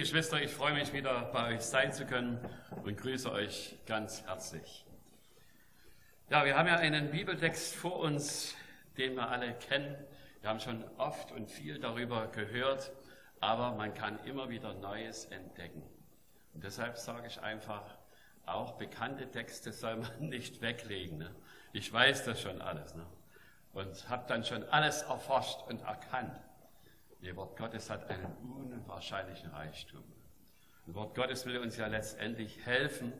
Geschwister, ich freue mich wieder bei euch sein zu können und grüße euch ganz herzlich. Ja, wir haben ja einen Bibeltext vor uns, den wir alle kennen. Wir haben schon oft und viel darüber gehört, aber man kann immer wieder Neues entdecken. Und deshalb sage ich einfach, auch bekannte Texte soll man nicht weglegen. Ne? Ich weiß das schon alles ne? und habe dann schon alles erforscht und erkannt. Das Wort Gottes hat einen unwahrscheinlichen Reichtum. Das Wort Gottes will uns ja letztendlich helfen,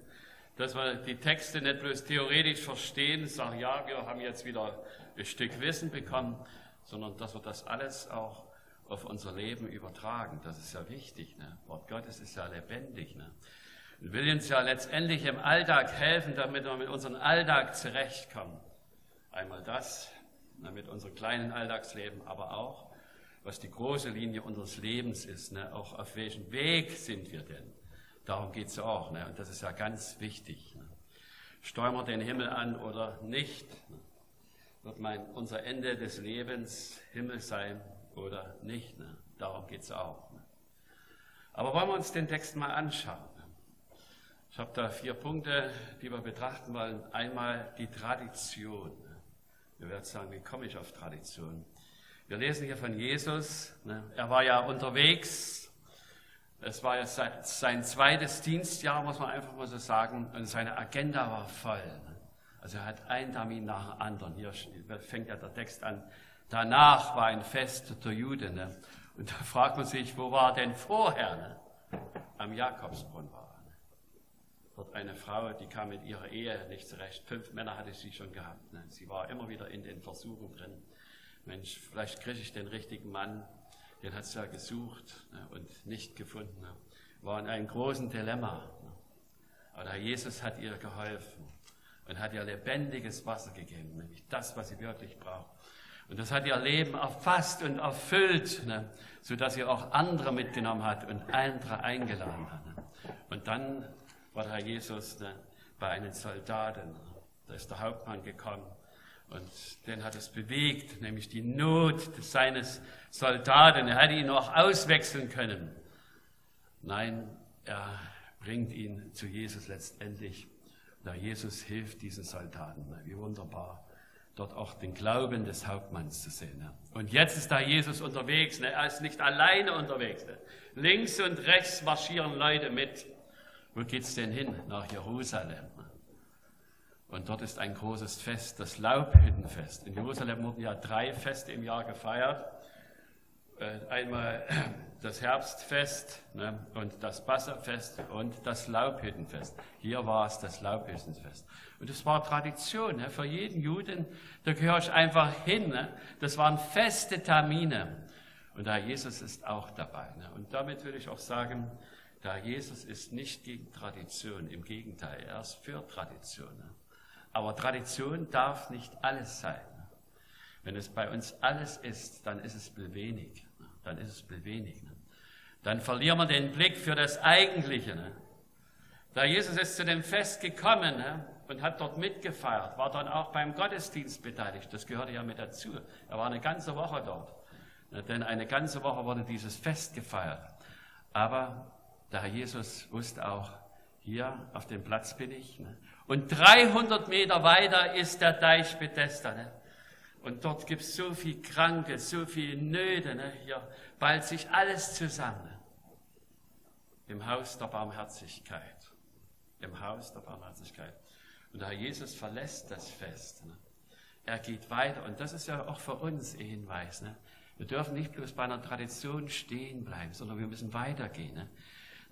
dass wir die Texte nicht bloß theoretisch verstehen, sagen, ja, wir haben jetzt wieder ein Stück Wissen bekommen, sondern dass wir das alles auch auf unser Leben übertragen. Das ist ja wichtig. Ne? Wort Gottes ist ja lebendig. Ne? Und will uns ja letztendlich im Alltag helfen, damit wir mit unserem Alltag zurechtkommen. Einmal das, mit unserem kleinen Alltagsleben, aber auch was die große Linie unseres Lebens ist, ne? auch auf welchem Weg sind wir denn. Darum geht es auch. Ne? Und das ist ja ganz wichtig. Ne? Steuern wir den Himmel an oder nicht? Ne? Wird mein, unser Ende des Lebens Himmel sein oder nicht? Ne? Darum geht es auch. Ne? Aber wollen wir uns den Text mal anschauen. Ne? Ich habe da vier Punkte, die wir betrachten wollen. Einmal die Tradition. Ne? Wir werden sagen, wie komme ich auf Tradition? Wir lesen hier von Jesus. Ne? Er war ja unterwegs. Es war ja sein zweites Dienstjahr, muss man einfach mal so sagen. Und seine Agenda war voll. Ne? Also er hat einen Termin nach dem anderen. Hier fängt ja der Text an. Danach war ein Fest der Juden. Ne? Und da fragt man sich, wo war denn vorher? Ne? Am Jakobsbrunnen war er. Ne? Dort eine Frau, die kam mit ihrer Ehe nicht zurecht. Fünf Männer hatte sie schon gehabt. Ne? Sie war immer wieder in den Versuchen drin. Mensch, vielleicht kriege ich den richtigen Mann, den hat sie ja gesucht ne, und nicht gefunden. War in einem großen Dilemma. Ne. Aber Jesus hat ihr geholfen und hat ihr lebendiges Wasser gegeben, nämlich das, was sie wirklich braucht. Und das hat ihr Leben erfasst und erfüllt, ne, sodass sie auch andere mitgenommen hat und andere eingeladen hat. Ne. Und dann war der Herr Jesus bei einem Soldaten. Da ist der Hauptmann gekommen und den hat es bewegt, nämlich die Not seines Soldaten. Er hätte ihn auch auswechseln können. Nein, er bringt ihn zu Jesus letztendlich. Da Jesus hilft diesen Soldaten. Wie wunderbar, dort auch den Glauben des Hauptmanns zu sehen. Und jetzt ist da Jesus unterwegs. Er ist nicht alleine unterwegs. Links und rechts marschieren Leute mit. Wo geht's denn hin? Nach Jerusalem. Und dort ist ein großes Fest, das Laubhüttenfest. In Jerusalem wurden ja drei Feste im Jahr gefeiert. Äh, einmal das Herbstfest ne, und das Passafest und das Laubhüttenfest. Hier war es das Laubhüttenfest. Und es war Tradition ne, für jeden Juden, da gehöre ich einfach hin. Ne. Das waren feste Termine. Und da Jesus ist auch dabei. Ne. Und damit will ich auch sagen, da Jesus ist nicht gegen Tradition, im Gegenteil, er ist für Tradition. Ne. Aber Tradition darf nicht alles sein. Wenn es bei uns alles ist, dann ist es wenig. Dann ist es wenig. Dann verlieren wir den Blick für das Eigentliche. Da Jesus ist zu dem Fest gekommen und hat dort mitgefeiert, war dann auch beim Gottesdienst beteiligt. Das gehörte ja mit dazu. Er war eine ganze Woche dort. Denn eine ganze Woche wurde dieses Fest gefeiert. Aber der Herr Jesus wusste auch, hier auf dem Platz bin ich. Und 300 Meter weiter ist der Deich Bethesda. Ne? Und dort gibt es so viel Kranke, so viel Nöte. Ne? Hier ballt sich alles zusammen. Ne? Im Haus der Barmherzigkeit. Im Haus der Barmherzigkeit. Und der Herr Jesus verlässt das Fest. Ne? Er geht weiter. Und das ist ja auch für uns ein Hinweis. Ne? Wir dürfen nicht bloß bei einer Tradition stehen bleiben, sondern wir müssen weitergehen. Ne?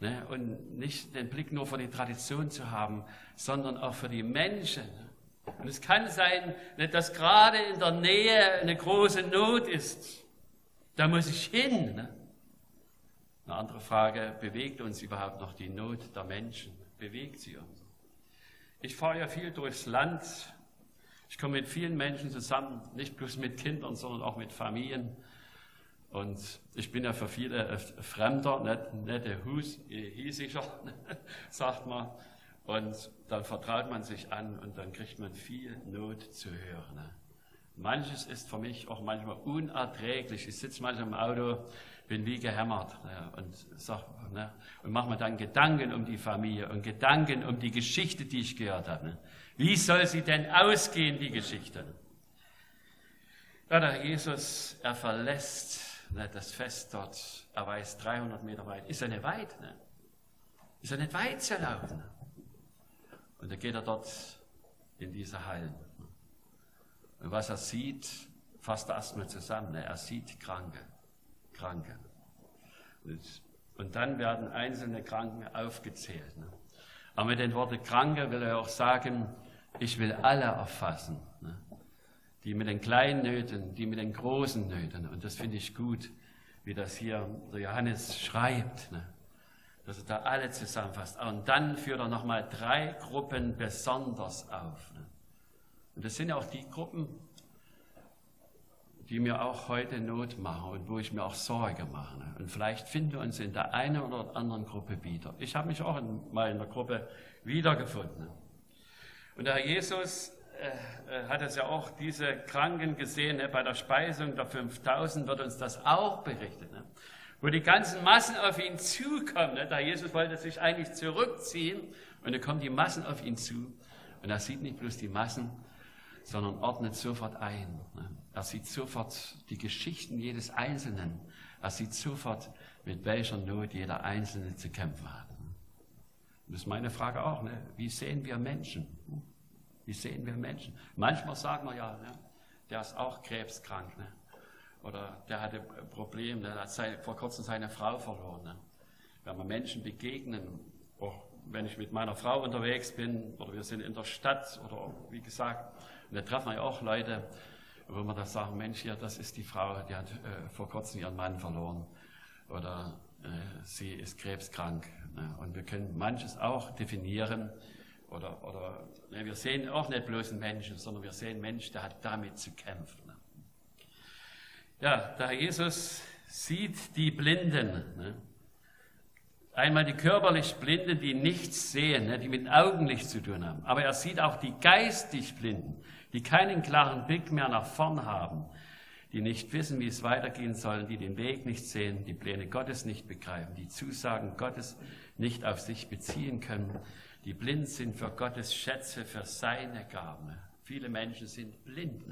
Ne? Und nicht den Blick nur für die Tradition zu haben, sondern auch für die Menschen. Und es kann sein, ne, dass gerade in der Nähe eine große Not ist. Da muss ich hin. Ne? Eine andere Frage, bewegt uns überhaupt noch die Not der Menschen? Bewegt sie uns? Ich fahre ja viel durchs Land. Ich komme mit vielen Menschen zusammen, nicht bloß mit Kindern, sondern auch mit Familien. Und ich bin ja für viele äh, Fremder, nicht, nicht der Hus, hiesiger, sagt man. Und dann vertraut man sich an und dann kriegt man viel Not zu hören. Manches ist für mich auch manchmal unerträglich. Ich sitze manchmal im Auto, bin wie gehämmert ne, und, sag, ne, und mache mir dann Gedanken um die Familie und Gedanken um die Geschichte, die ich gehört habe. Ne. Wie soll sie denn ausgehen, die Geschichte? Ja, der Jesus, er verlässt ne, das Fest dort, er weiß 300 Meter weit. Ist er nicht weit? Ne? Ist er nicht weit zu laufen? Und dann geht er dort in diese Hallen. Und was er sieht, fasst er erstmal zusammen. Ne? Er sieht Kranke. Kranke. Und dann werden einzelne Kranken aufgezählt. Ne? Aber mit den Worten Kranke will er auch sagen, ich will alle erfassen. Ne? Die mit den kleinen Nöten, die mit den großen Nöten. Und das finde ich gut, wie das hier der Johannes schreibt. Ne? Dass er da alle zusammenfasst. Und dann führt er nochmal drei Gruppen besonders auf. Ne? Und das sind auch die Gruppen, die mir auch heute Not machen und wo ich mir auch Sorge mache. Und vielleicht finden wir uns in der einen oder anderen Gruppe wieder. Ich habe mich auch in, mal in der Gruppe wiedergefunden. Und der Herr Jesus hat es ja auch diese Kranken gesehen, ne? bei der Speisung der 5000 wird uns das auch berichtet. Ne? Wo die ganzen Massen auf ihn zukommen. Ne? Der Jesus wollte sich eigentlich zurückziehen und dann kommen die Massen auf ihn zu. Und er sieht nicht bloß die Massen, sondern ordnet sofort ein. Er sieht sofort die Geschichten jedes Einzelnen. Er sieht sofort, mit welcher Not jeder Einzelne zu kämpfen hat. Das ist meine Frage auch. Ne? Wie sehen wir Menschen? Wie sehen wir Menschen? Manchmal sagen wir ja, ne? der ist auch krebskrank. Ne? Oder der hatte Probleme, der hat vor kurzem seine Frau verloren. Ne? Wenn wir Menschen begegnen, auch wenn ich mit meiner Frau unterwegs bin oder wir sind in der Stadt oder wie gesagt, da treffen wir ja auch Leute, wo man da sagen, Mensch, ja, das ist die Frau, die hat äh, vor kurzem ihren Mann verloren oder äh, sie ist krebskrank. Ne? Und wir können manches auch definieren oder, oder ne, wir sehen auch nicht bloß einen Menschen, sondern wir sehen einen Menschen, der hat damit zu kämpfen. Ja, der Jesus sieht die Blinden. Ne? Einmal die körperlich Blinden, die nichts sehen, ne, die mit Augenlicht zu tun haben. Aber er sieht auch die geistig Blinden, die keinen klaren Blick mehr nach vorn haben, die nicht wissen, wie es weitergehen soll, die den Weg nicht sehen, die Pläne Gottes nicht begreifen, die Zusagen Gottes nicht auf sich beziehen können, die blind sind für Gottes Schätze, für seine Gaben. Viele Menschen sind blind.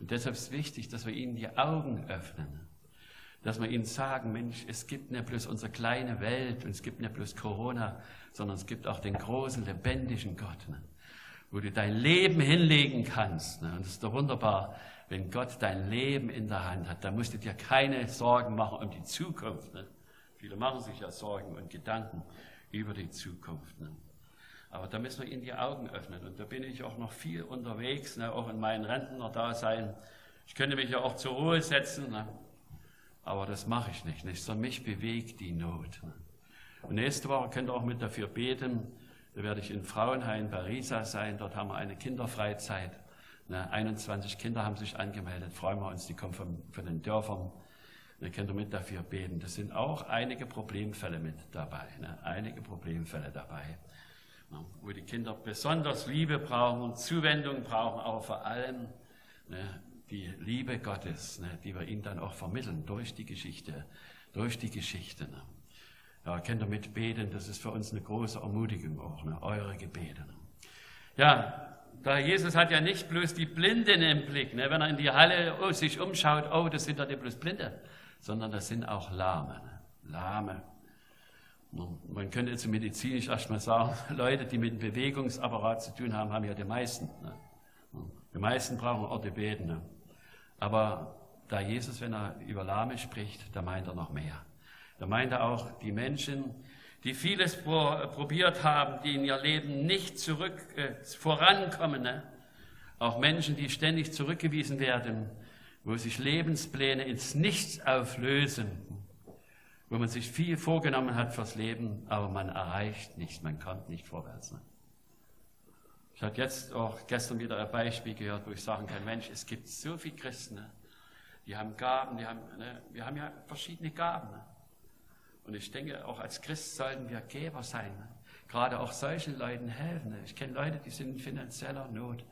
Und deshalb ist es wichtig, dass wir ihnen die Augen öffnen. Dass wir ihnen sagen, Mensch, es gibt nicht bloß unsere kleine Welt und es gibt nicht bloß Corona, sondern es gibt auch den großen, lebendigen Gott. Ne? wo du dein Leben hinlegen kannst. Ne? Und es ist doch wunderbar, wenn Gott dein Leben in der Hand hat. Da musst du dir keine Sorgen machen um die Zukunft. Ne? Viele machen sich ja Sorgen und Gedanken über die Zukunft. Ne? Aber da müssen wir ihnen die Augen öffnen. Und da bin ich auch noch viel unterwegs, ne? auch in meinen Rentner-Dasein. Ich könnte mich ja auch zur Ruhe setzen, ne? aber das mache ich nicht. nicht. Sondern mich bewegt die Not. Ne? Und nächste Woche könnt ihr auch mit dafür beten, da werde ich in Frauenhain bei Risa sein. Dort haben wir eine Kinderfreizeit. 21 Kinder haben sich angemeldet. Freuen wir uns, die kommen von, von den Dörfern. Da könnt ihr mit dafür beten. Das sind auch einige Problemfälle mit dabei. Ne? Einige Problemfälle dabei. Ne? Wo die Kinder besonders Liebe brauchen und Zuwendung brauchen, aber vor allem ne, die Liebe Gottes, ne, die wir ihnen dann auch vermitteln durch die Geschichte, durch die Geschichte. Ne? Ja, könnt ihr mitbeten, das ist für uns eine große Ermutigung auch, ne? eure Gebete. Ne? Ja, da Jesus hat ja nicht bloß die Blinden im Blick, ne? wenn er in die Halle oh, sich umschaut, oh, das sind ja nicht bloß Blinde, sondern das sind auch Lahme. Ne? Lahme. Man könnte jetzt medizinisch erstmal sagen, Leute, die mit dem Bewegungsapparat zu tun haben, haben ja die meisten. Ne? Die meisten brauchen Orthopäden. Ne? Aber da Jesus, wenn er über Lahme spricht, da meint er noch mehr. Da meint er auch die Menschen, die vieles probiert haben, die in ihr Leben nicht zurück äh, vorankommen. Ne? Auch Menschen, die ständig zurückgewiesen werden, wo sich Lebenspläne ins Nichts auflösen, wo man sich viel vorgenommen hat fürs Leben, aber man erreicht nichts, man kommt nicht vorwärts. Ne? Ich hatte jetzt auch gestern wieder ein Beispiel gehört, wo ich sagen kann, Mensch, es gibt so viele Christen, ne? die haben Gaben, die haben, ne? wir haben ja verschiedene Gaben. Ne? Und ich denke, auch als Christ sollten wir Geber sein. Gerade auch solchen Leuten helfen. Ich kenne Leute, die sind in finanzieller Not.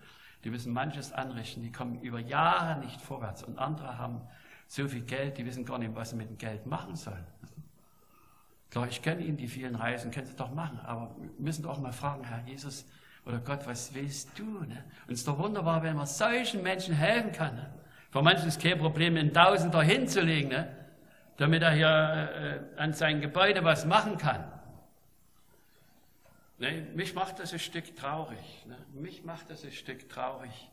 Die müssen manches anrichten. Die kommen über Jahre nicht vorwärts. Und andere haben so viel Geld, die wissen gar nicht, was sie mit dem Geld machen sollen. Klar, ich kenne Ihnen die vielen Reisen, können Sie doch machen, aber wir müssen doch mal fragen, Herr Jesus oder Gott, was willst du? Ne? Und es ist doch wunderbar, wenn man solchen Menschen helfen kann. Ne? Für manchen ist kein Problem, einen Tausender hinzulegen, ne? damit er hier äh, an seinem Gebäude was machen kann. Ne? Mich macht das ein Stück traurig. Ne? Mich macht das ein Stück traurig.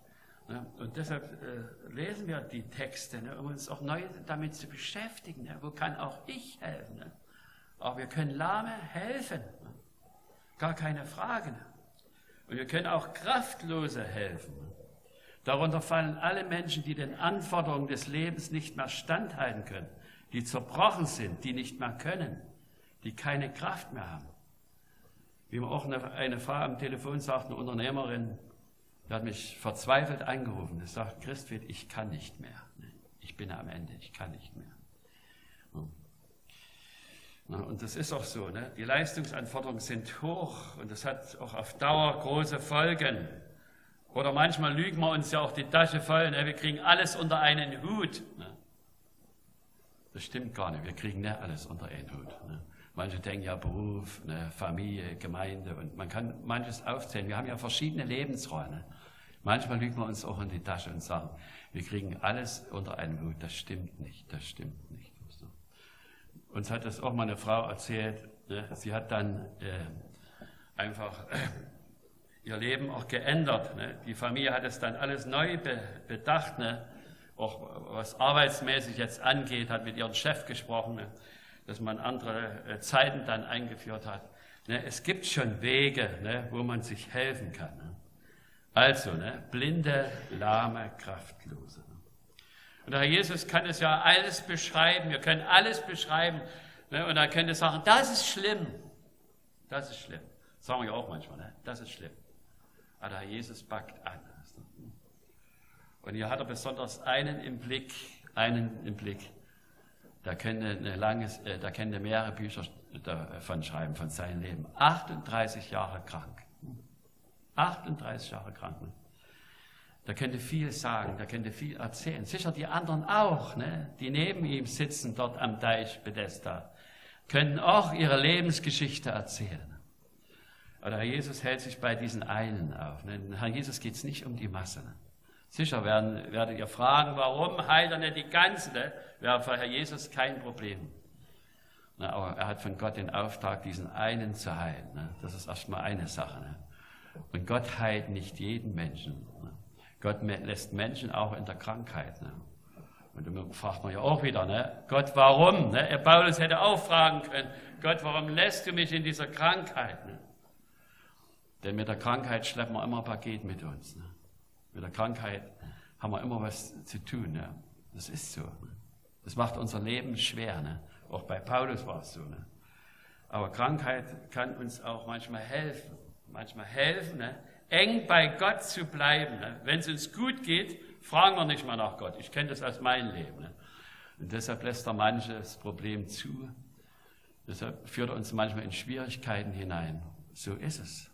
Ne? Und deshalb äh, lesen wir die Texte, ne? um uns auch neu damit zu beschäftigen. Ne? Wo kann auch ich helfen? Ne? Aber wir können Lahme helfen. Ne? Gar keine Frage. Ne? Und wir können auch Kraftlose helfen. Darunter fallen alle Menschen, die den Anforderungen des Lebens nicht mehr standhalten können, die zerbrochen sind, die nicht mehr können, die keine Kraft mehr haben. Wie mir auch eine, eine Frau am Telefon sagt, eine Unternehmerin, die hat mich verzweifelt angerufen. Die sagt, Christfried, ich kann nicht mehr. Ich bin am Ende, ich kann nicht mehr. Und das ist auch so. Ne? Die Leistungsanforderungen sind hoch und das hat auch auf Dauer große Folgen. Oder manchmal lügen wir uns ja auch die Tasche voll. Ne? Wir kriegen alles unter einen Hut. Ne? Das stimmt gar nicht. Wir kriegen nicht alles unter einen Hut. Ne? Manche denken ja Beruf, ne? Familie, Gemeinde und man kann manches aufzählen. Wir haben ja verschiedene Lebensräume. Manchmal lügen wir uns auch in die Tasche und sagen, wir kriegen alles unter einen Hut. Das stimmt nicht. Das stimmt nicht. Uns hat das auch mal eine Frau erzählt. Ne? Sie hat dann äh, einfach äh, ihr Leben auch geändert. Ne? Die Familie hat es dann alles neu be bedacht. Ne? Auch was arbeitsmäßig jetzt angeht, hat mit ihrem Chef gesprochen? Dass man andere äh, Zeiten dann eingeführt hat. Ne? Es gibt schon Wege, ne? wo man sich helfen kann. Ne? Also, blinde, lahme, kraftlose. Und der Herr Jesus kann es ja alles beschreiben. Wir können alles beschreiben. Und er könnte sagen, das ist schlimm. Das ist schlimm. Das sagen wir ja auch manchmal, das ist schlimm. Aber der Herr Jesus backt an. Und hier hat er besonders einen im Blick, einen im Blick. Da könnte, eine langes, äh, da könnte mehrere Bücher davon schreiben, von seinem Leben. 38 Jahre krank. 38 Jahre krank. Der könnte viel sagen, der könnte viel erzählen. Sicher die anderen auch, ne? die neben ihm sitzen dort am Deich Bethesda, können auch ihre Lebensgeschichte erzählen. Aber Herr Jesus hält sich bei diesen einen auf. Ne? Herr Jesus geht es nicht um die Masse. Ne? Sicher werden, werdet ihr fragen, warum heilt er nicht die ganze? Ne? Wäre für Herr Jesus kein Problem. Na, aber er hat von Gott den Auftrag, diesen einen zu heilen. Ne? Das ist erstmal eine Sache. Ne? Und Gott heilt nicht jeden Menschen. Ne? Gott lässt Menschen auch in der Krankheit. Ne? Und dann fragt man ja auch wieder, ne? Gott, warum? Ne? Paulus hätte auch fragen können, Gott, warum lässt du mich in dieser Krankheit? Ne? Denn mit der Krankheit schleppen wir immer ein Paket mit uns. Ne? Mit der Krankheit haben wir immer was zu tun. Ne? Das ist so. Ne? Das macht unser Leben schwer. Ne? Auch bei Paulus war es so. Ne? Aber Krankheit kann uns auch manchmal helfen. Manchmal helfen, ne? eng bei Gott zu bleiben. Ne? Wenn es uns gut geht, fragen wir nicht mal nach Gott. Ich kenne das aus meinem Leben. Ne? Und deshalb lässt er manches Problem zu. Deshalb führt er uns manchmal in Schwierigkeiten hinein. So ist es.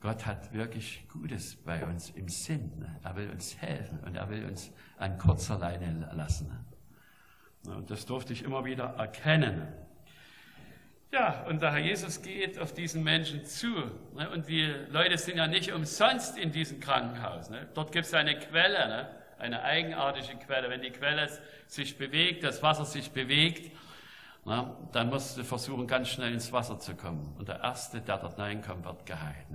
Gott hat wirklich Gutes bei uns im Sinn. Er will uns helfen und er will uns an kurzer Leine lassen. Und das durfte ich immer wieder erkennen. Ja, und der Herr Jesus geht auf diesen Menschen zu. Ne? Und die Leute sind ja nicht umsonst in diesem Krankenhaus. Ne? Dort gibt es eine Quelle, ne? eine eigenartige Quelle. Wenn die Quelle sich bewegt, das Wasser sich bewegt, dann musst du versuchen, ganz schnell ins Wasser zu kommen. Und der Erste, der dort reinkommt, wird geheilt.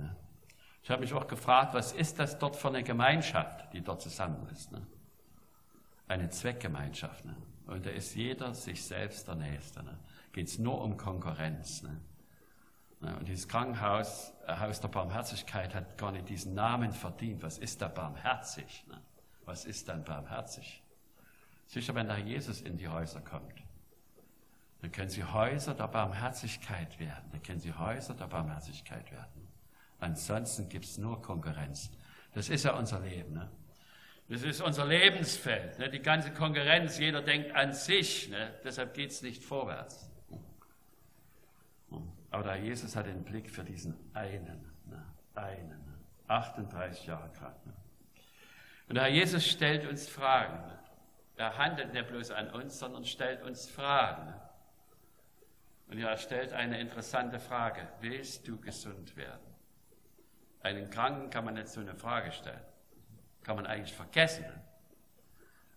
Ich habe mich auch gefragt, was ist das dort für eine Gemeinschaft, die dort zusammen ist? Eine Zweckgemeinschaft. Und da ist jeder sich selbst der Nächste geht es nur um Konkurrenz. Ne? Und dieses Krankenhaus, äh, Haus der Barmherzigkeit, hat gar nicht diesen Namen verdient. Was ist da barmherzig? Ne? Was ist dann barmherzig? Sicher, wenn da Jesus in die Häuser kommt, dann können sie Häuser der Barmherzigkeit werden. Dann können sie Häuser der Barmherzigkeit werden. Ansonsten gibt es nur Konkurrenz. Das ist ja unser Leben. Ne? Das ist unser Lebensfeld. Ne? Die ganze Konkurrenz, jeder denkt an sich. Ne? Deshalb geht es nicht vorwärts. Aber der Jesus hat den Blick für diesen einen, ne, einen, 38 Jahre krank. Ne. Und Herr Jesus stellt uns Fragen. Ne. Er handelt nicht bloß an uns, sondern stellt uns Fragen. Und er stellt eine interessante Frage. Willst du gesund werden? Einen Kranken kann man nicht so eine Frage stellen. Kann man eigentlich vergessen.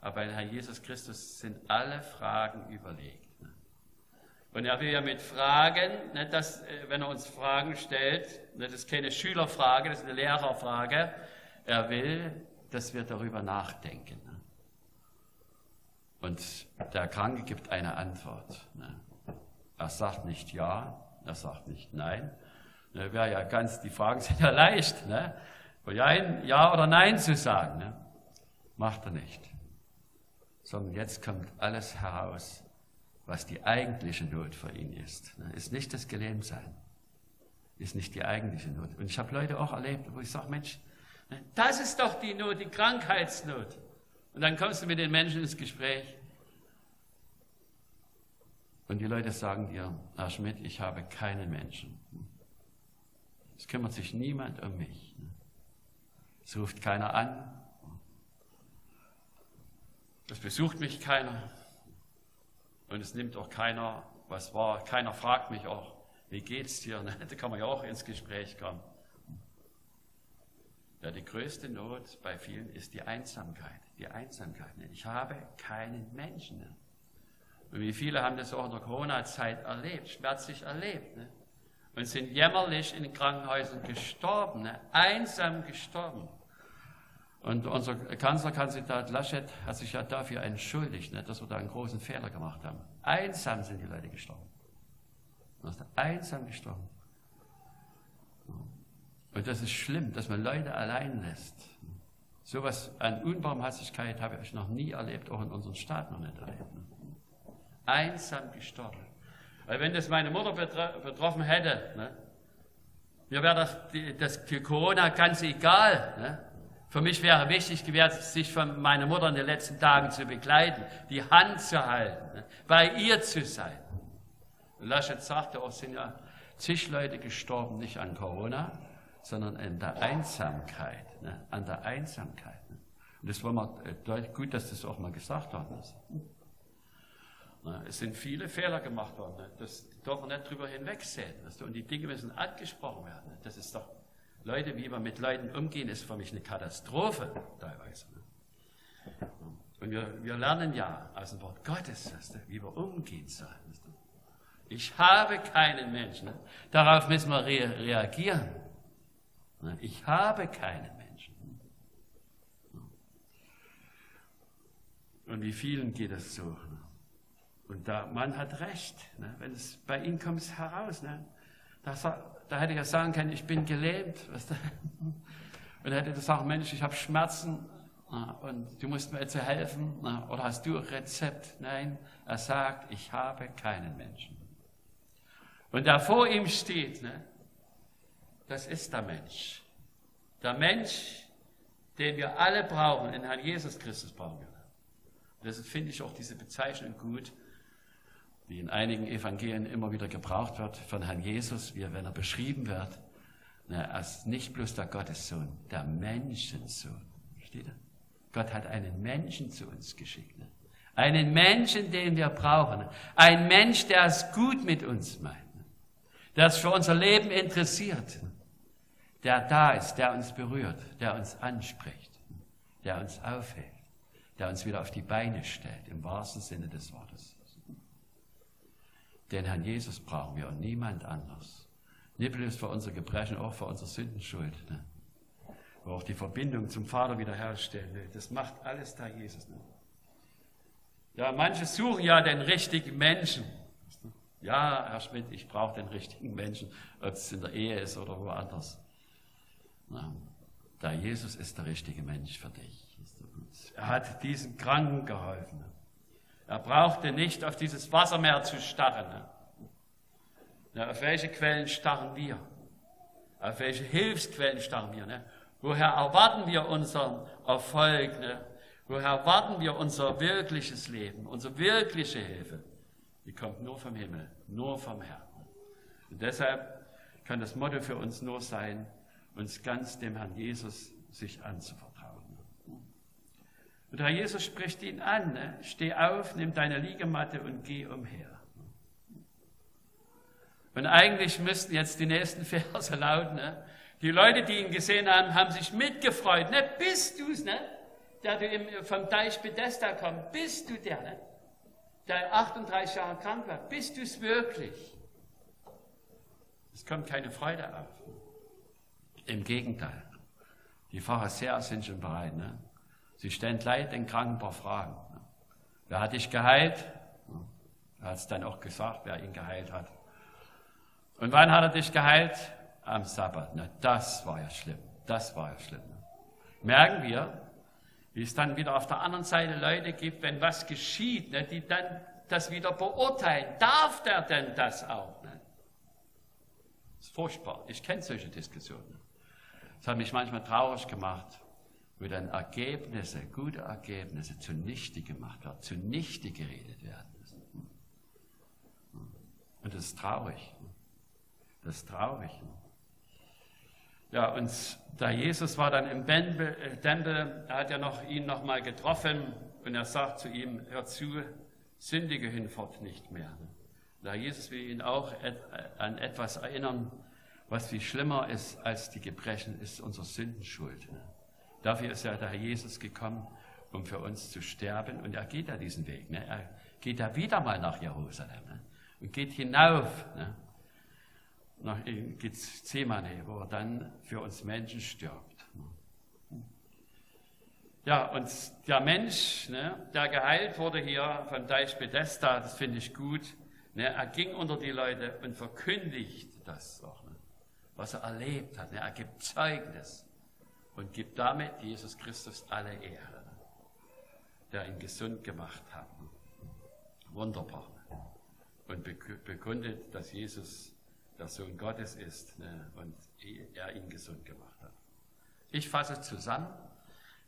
Aber bei Herrn Jesus Christus sind alle Fragen überlegt. Und er will ja mit Fragen, nicht dass, äh, wenn er uns Fragen stellt, das ist keine Schülerfrage, das ist eine Lehrerfrage, er will, dass wir darüber nachdenken. Und der Kranke gibt eine Antwort. Er sagt nicht ja, er sagt nicht nein. Wäre ja ganz, die Fragen sind ja leicht, ne? Ja, ja oder nein zu sagen. Ne? Macht er nicht. Sondern jetzt kommt alles heraus, was die eigentliche Not für ihn ist. Ne? Ist nicht das Gelähmtsein. Ist nicht die eigentliche Not. Und ich habe Leute auch erlebt, wo ich sage, Mensch, ne, das ist doch die Not, die Krankheitsnot. Und dann kommst du mit den Menschen ins Gespräch. Und die Leute sagen dir, Herr Schmidt, ich habe keinen Menschen. Es kümmert sich niemand um mich. Es ruft keiner an. Es besucht mich keiner. Und es nimmt auch keiner, was war, keiner fragt mich auch, wie geht's dir? Da kann man ja auch ins Gespräch kommen. Ja, die größte Not bei vielen ist die Einsamkeit. Die Einsamkeit. Ich habe keinen Menschen. Und wie viele haben das auch in der Corona-Zeit erlebt, schmerzlich erlebt. Ne? Und sind jämmerlich in Krankenhäusern gestorben, einsam gestorben. Und unser Kanzlerkandidat Laschet hat sich ja dafür entschuldigt, ne, dass wir da einen großen Fehler gemacht haben. Einsam sind die Leute gestorben. Einsam gestorben. Und das ist schlimm, dass man Leute allein lässt. So etwas an Unbarmherzigkeit habe ich noch nie erlebt, auch in unserem Staat noch nicht erlebt. Einsam gestorben. Weil wenn das meine Mutter betroffen hätte, ne, mir wäre das, das Corona ganz egal. Ne? Für mich wäre wichtig gewesen, sich von meiner Mutter in den letzten Tagen zu begleiten, die Hand zu halten, ne? bei ihr zu sein. Und Laschet sagte auch, sind ja zig Leute gestorben, nicht an Corona, sondern an der Einsamkeit, ne? an der Einsamkeit. Ne? Und das war mal äh, gut, dass das auch mal gesagt worden ist. Es sind viele Fehler gemacht worden. Das darf man nicht drüber hinwegsehen. Und die Dinge müssen angesprochen werden. Das ist doch, Leute, wie wir mit Leuten umgehen, ist für mich eine Katastrophe teilweise. Und wir, wir lernen ja aus dem Wort Gottes, wie wir umgehen sollen. Ich habe keinen Menschen. Darauf müssen wir re reagieren. Ich habe keinen Menschen. Und wie vielen geht es so? Und der Mann hat recht. Ne? Wenn es bei ihm kommt es heraus. Ne? Da, da, hätte ich ja sagen können, ich bin gelähmt. Weißt du? Und hätte gesagt, Mensch, ich habe Schmerzen na, und du musst mir jetzt helfen. Na, oder hast du ein Rezept? Nein, er sagt, ich habe keinen Menschen. Und der vor ihm steht, ne? das ist der Mensch. Der Mensch, den wir alle brauchen, in Herrn Jesus Christus brauchen wir. Das finde ich auch diese Bezeichnung gut die in einigen Evangelien immer wieder gebraucht wird von Herrn Jesus, wie wenn er beschrieben wird, ne, als nicht bloß der Gottessohn, der Menschensohn. Versteht ihr? Gott hat einen Menschen zu uns geschickt. Ne? Einen Menschen, den wir brauchen. Ein Mensch, der es gut mit uns meint. Ne? Der es für unser Leben interessiert. Ne? Der da ist, der uns berührt, der uns anspricht, der uns aufhält, der uns wieder auf die Beine stellt, im wahrsten Sinne des Wortes. Den Herrn Jesus brauchen wir und niemand anders. Nicht bloß für unsere Gebrechen, auch für unsere Sündenschuld. Ne? Wo auch die Verbindung zum Vater wiederherstellen will. Das macht alles da Jesus. Ne? Ja, manche suchen ja den richtigen Menschen. Ja, Herr Schmidt, ich brauche den richtigen Menschen, ob es in der Ehe ist oder woanders. Na, da Jesus ist der richtige Mensch für dich. Er hat diesen Kranken geholfen. Er brauchte nicht auf dieses Wassermeer zu starren. Ja, auf welche Quellen starren wir? Auf welche Hilfsquellen starren wir? Ne? Woher erwarten wir unseren Erfolg? Ne? Woher erwarten wir unser wirkliches Leben, unsere wirkliche Hilfe? Die kommt nur vom Himmel, nur vom Herrn. Und deshalb kann das Motto für uns nur sein, uns ganz dem Herrn Jesus sich anzuvertrauen. Und Herr Jesus spricht ihn an, ne? steh auf, nimm deine Liegematte und geh umher. Und eigentlich müssten jetzt die nächsten Verse lauten, ne? die Leute, die ihn gesehen haben, haben sich mitgefreut. Ne? Bist du's, ne? der du vom Deich Bethesda kommst? Bist du der, ne? der 38 Jahre krank war? Bist du's wirklich? Es kommt keine Freude auf. Im Gegenteil. Die Pharisäer sind schon bereit. Ne? Sie stellen gleich den Kranken ein paar Fragen. Wer hat dich geheilt? Er hat es dann auch gesagt, wer ihn geheilt hat. Und wann hat er dich geheilt? Am Sabbat. Na, das war ja schlimm. Das war ja schlimm. Merken wir, wie es dann wieder auf der anderen Seite Leute gibt, wenn was geschieht, ne, die dann das wieder beurteilen. Darf der denn das auch? Ne? Das ist furchtbar. Ich kenne solche Diskussionen. Das hat mich manchmal traurig gemacht, wo dann Ergebnisse, gute Ergebnisse zunichte gemacht werden, zunichte geredet werden. Und das ist traurig. Das ist traurig. Ja, und da Jesus war dann im äh, Tempel, er hat ja noch ihn noch mal getroffen und er sagt zu ihm, hör zu, sündige hinfort nicht mehr. Da Jesus will ihn auch an etwas erinnern, was viel schlimmer ist als die Gebrechen, ist unsere Sündenschuld. Dafür ist ja der Herr Jesus gekommen, um für uns zu sterben. Und er geht ja diesen Weg. Ne? Er geht ja wieder mal nach Jerusalem ne? und geht hinauf ne? nach Gethsemane, wo er dann für uns Menschen stirbt. Ja, und der Mensch, ne, der geheilt wurde hier von Deich Bethesda, das finde ich gut. Ne, er ging unter die Leute und verkündigt das auch was er erlebt hat. Er gibt Zeugnis und gibt damit Jesus Christus alle Ehre, der ihn gesund gemacht hat. Wunderbar. Und bekundet, dass Jesus der Sohn Gottes ist ne, und er ihn gesund gemacht hat. Ich fasse zusammen,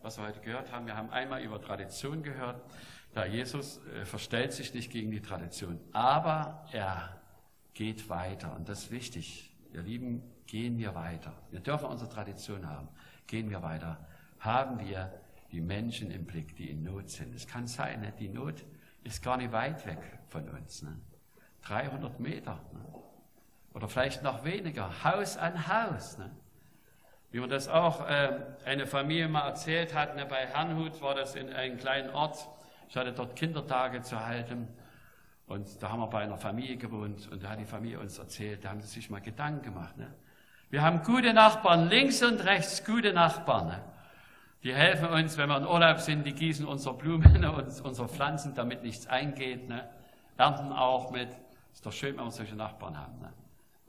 was wir heute gehört haben. Wir haben einmal über Tradition gehört. Da Jesus äh, verstellt sich nicht gegen die Tradition, aber er geht weiter. Und das ist wichtig. Ihr Lieben, Gehen wir weiter. Wir dürfen unsere Tradition haben. Gehen wir weiter. Haben wir die Menschen im Blick, die in Not sind. Es kann sein, ne? die Not ist gar nicht weit weg von uns. Ne? 300 Meter. Ne? Oder vielleicht noch weniger. Haus an Haus. Ne? Wie man das auch äh, eine Familie mal erzählt hat, ne? bei Herrnhut war das in einem kleinen Ort. Ich hatte dort Kindertage zu halten. Und da haben wir bei einer Familie gewohnt und da hat die Familie uns erzählt, da haben sie sich mal Gedanken gemacht. Ne? Wir haben gute Nachbarn, links und rechts gute Nachbarn. Die helfen uns, wenn wir in Urlaub sind, die gießen unsere Blumen und unsere Pflanzen, damit nichts eingeht. Ne? Ernten auch mit. Ist doch schön, wenn wir solche Nachbarn haben. Ne?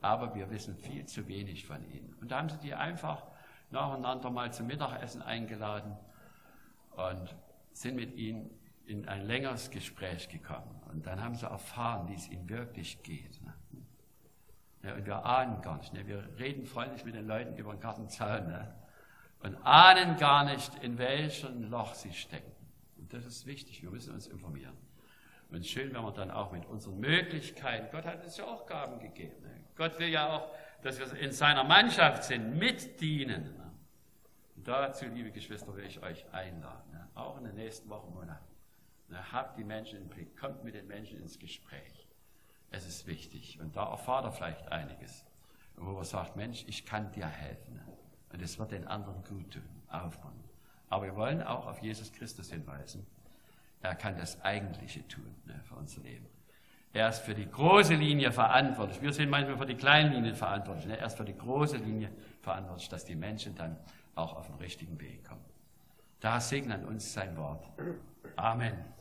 Aber wir wissen viel zu wenig von ihnen. Und da haben sie die einfach nacheinander mal zum Mittagessen eingeladen und sind mit ihnen in ein längeres Gespräch gekommen. Und dann haben sie erfahren, wie es ihnen wirklich geht. Ne? Ja, und wir ahnen gar nicht. Ne? Wir reden freundlich mit den Leuten über den Gartenzaun ne? und ahnen gar nicht, in welchem Loch sie stecken. Und das ist wichtig. Wir müssen uns informieren. Und schön, wenn wir dann auch mit unseren Möglichkeiten, Gott hat uns ja auch Gaben gegeben. Ne? Gott will ja auch, dass wir in seiner Mannschaft sind, mitdienen. Ne? Und dazu, liebe Geschwister, will ich euch einladen. Ne? Auch in den nächsten Wochen, Monaten. Ne? Habt die Menschen im Blick, kommt mit den Menschen ins Gespräch. Es ist wichtig. Und da erfahrt er vielleicht einiges. Wo er sagt, Mensch, ich kann dir helfen. Und es wird den anderen gut tun, aufbauen. Aber wir wollen auch auf Jesus Christus hinweisen. Er kann das Eigentliche tun ne, für unser Leben. Er ist für die große Linie verantwortlich. Wir sind manchmal für die kleinen Linien verantwortlich. Ne? Er ist für die große Linie verantwortlich, dass die Menschen dann auch auf den richtigen Weg kommen. Da segnen uns sein Wort. Amen.